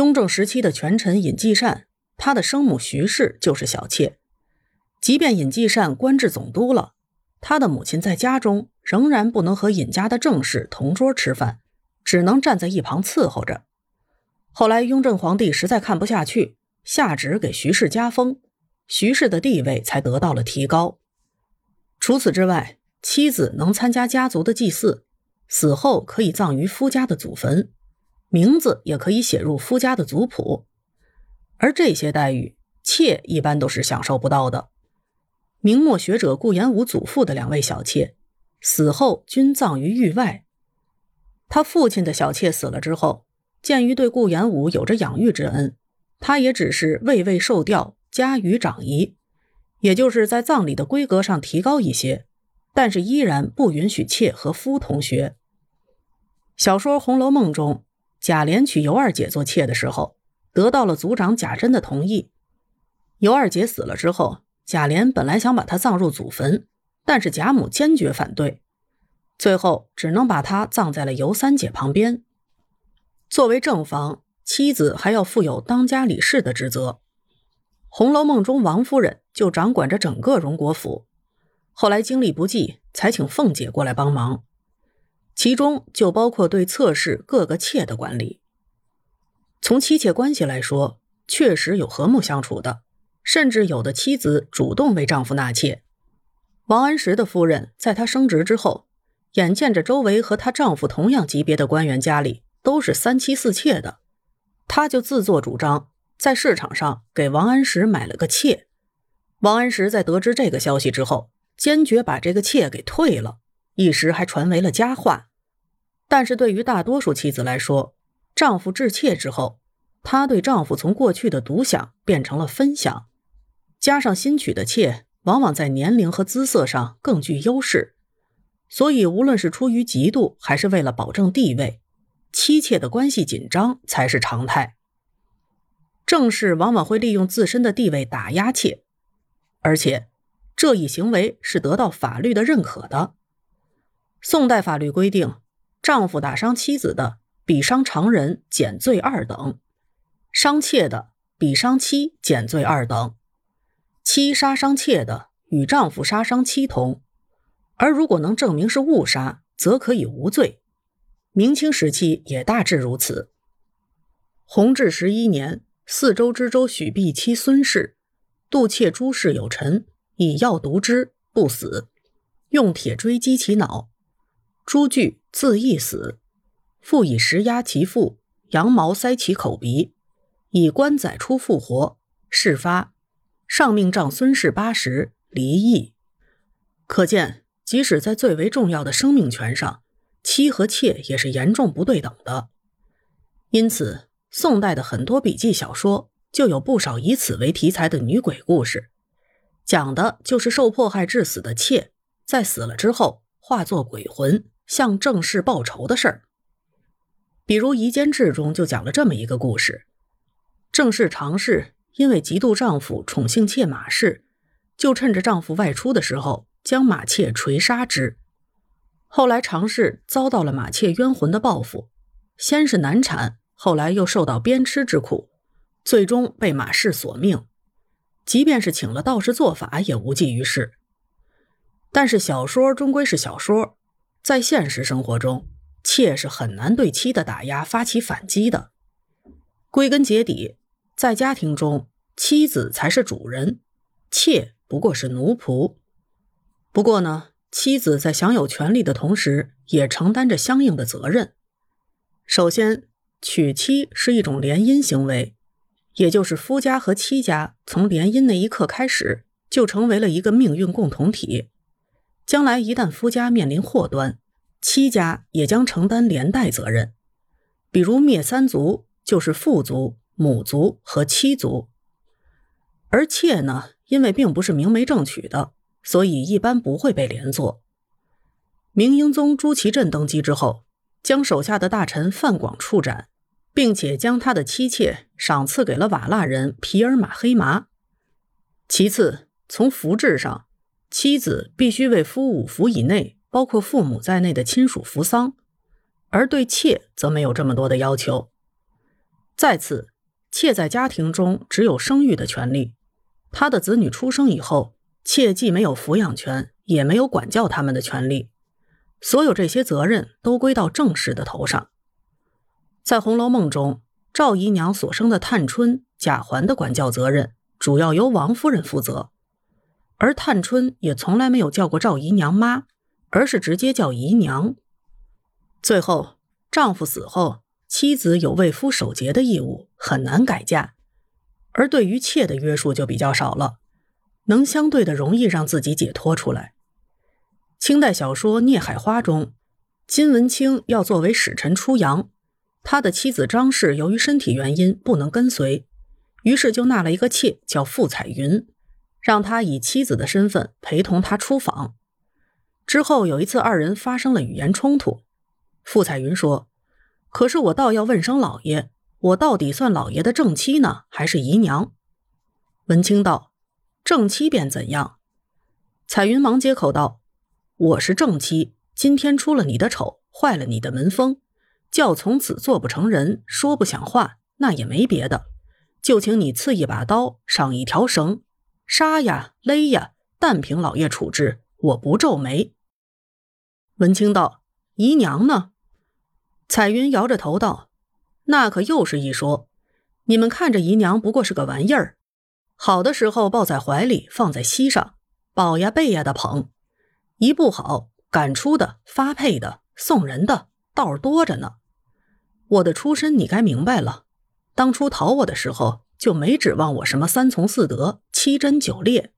雍正时期的权臣尹继善，他的生母徐氏就是小妾。即便尹继善官至总督了，他的母亲在家中仍然不能和尹家的正室同桌吃饭，只能站在一旁伺候着。后来雍正皇帝实在看不下去，下旨给徐氏加封，徐氏的地位才得到了提高。除此之外，妻子能参加家族的祭祀，死后可以葬于夫家的祖坟，名字也可以写入夫家的族谱。而这些待遇，妾一般都是享受不到的。明末学者顾炎武祖父的两位小妾，死后均葬于狱外。他父亲的小妾死了之后，鉴于对顾炎武有着养育之恩，他也只是位位受调，加于长仪，也就是在葬礼的规格上提高一些，但是依然不允许妾和夫同学。小说《红楼梦》中，贾琏娶尤二姐做妾的时候，得到了族长贾珍的同意。尤二姐死了之后。贾琏本来想把她葬入祖坟，但是贾母坚决反对，最后只能把她葬在了尤三姐旁边。作为正房，妻子还要负有当家理事的职责。《红楼梦》中，王夫人就掌管着整个荣国府，后来精力不济，才请凤姐过来帮忙，其中就包括对侧室各个妾的管理。从妻妾关系来说，确实有和睦相处的。甚至有的妻子主动为丈夫纳妾。王安石的夫人在他升职之后，眼见着周围和她丈夫同样级别的官员家里都是三妻四妾的，她就自作主张在市场上给王安石买了个妾。王安石在得知这个消息之后，坚决把这个妾给退了，一时还传为了佳话。但是对于大多数妻子来说，丈夫置妾之后，她对丈夫从过去的独享变成了分享。加上新娶的妾，往往在年龄和姿色上更具优势，所以无论是出于嫉妒，还是为了保证地位，妻妾的关系紧张才是常态。正室往往会利用自身的地位打压妾，而且这一行为是得到法律的认可的。宋代法律规定，丈夫打伤妻子的，比伤常人减罪二等；伤妾的，比伤妻减罪二等。妻杀伤妾的，与丈夫杀伤妻同；而如果能证明是误杀，则可以无罪。明清时期也大致如此。弘治十一年，四州知州许弼妻孙氏妒妾诸事有臣，以药毒之，不死，用铁锥击其脑，朱具自缢死，复以石压其腹，羊毛塞其口鼻，以棺载出复活，事发。上命丈孙氏八十离异，可见即使在最为重要的生命权上，妻和妾也是严重不对等的。因此，宋代的很多笔记小说就有不少以此为题材的女鬼故事，讲的就是受迫害致死的妾在死了之后化作鬼魂。向正氏报仇的事儿。比如《夷坚志》中就讲了这么一个故事：正氏常氏。因为嫉妒丈夫宠幸妾马氏，就趁着丈夫外出的时候将马妾锤杀之。后来常氏遭到了马妾冤魂的报复，先是难产，后来又受到鞭笞之苦，最终被马氏索命。即便是请了道士做法，也无济于事。但是小说终归是小说，在现实生活中，妾是很难对妻的打压发起反击的。归根结底。在家庭中，妻子才是主人，妾不过是奴仆。不过呢，妻子在享有权利的同时，也承担着相应的责任。首先，娶妻是一种联姻行为，也就是夫家和妻家从联姻那一刻开始，就成为了一个命运共同体。将来一旦夫家面临祸端，妻家也将承担连带责任。比如灭三族，就是父族。母族和妻族，而妾呢，因为并不是明媒正娶的，所以一般不会被连坐。明英宗朱祁镇登基之后，将手下的大臣范广处斩，并且将他的妻妾赏赐给了瓦剌人皮尔马黑麻。其次，从服制上，妻子必须为夫五服以内，包括父母在内的亲属服丧，而对妾则没有这么多的要求。再次。妾在家庭中只有生育的权利，她的子女出生以后，妾既没有抚养权，也没有管教他们的权利。所有这些责任都归到正室的头上。在《红楼梦》中，赵姨娘所生的探春、贾环的管教责任主要由王夫人负责，而探春也从来没有叫过赵姨娘妈，而是直接叫姨娘。最后，丈夫死后，妻子有为夫守节的义务，很难改嫁，而对于妾的约束就比较少了，能相对的容易让自己解脱出来。清代小说《孽海花》中，金文清要作为使臣出洋，他的妻子张氏由于身体原因不能跟随，于是就纳了一个妾叫傅彩云，让他以妻子的身份陪同他出访。之后有一次，二人发生了语言冲突，傅彩云说：“可是我倒要问声老爷，我到底算老爷的正妻呢，还是姨娘？”文清道：“正妻便怎样？”彩云忙接口道。我是正妻，今天出了你的丑，坏了你的门风，叫从此做不成人，说不响话，那也没别的，就请你赐一把刀，赏一条绳，杀呀勒呀，但凭老爷处置，我不皱眉。文清道：“姨娘呢？”彩云摇着头道：“那可又是一说。你们看着姨娘不过是个玩意儿，好的时候抱在怀里，放在膝上，抱呀背呀的捧。”一不好，赶出的、发配的、送人的，道多着呢。我的出身你该明白了。当初讨我的时候，就没指望我什么三从四德、七贞九烈。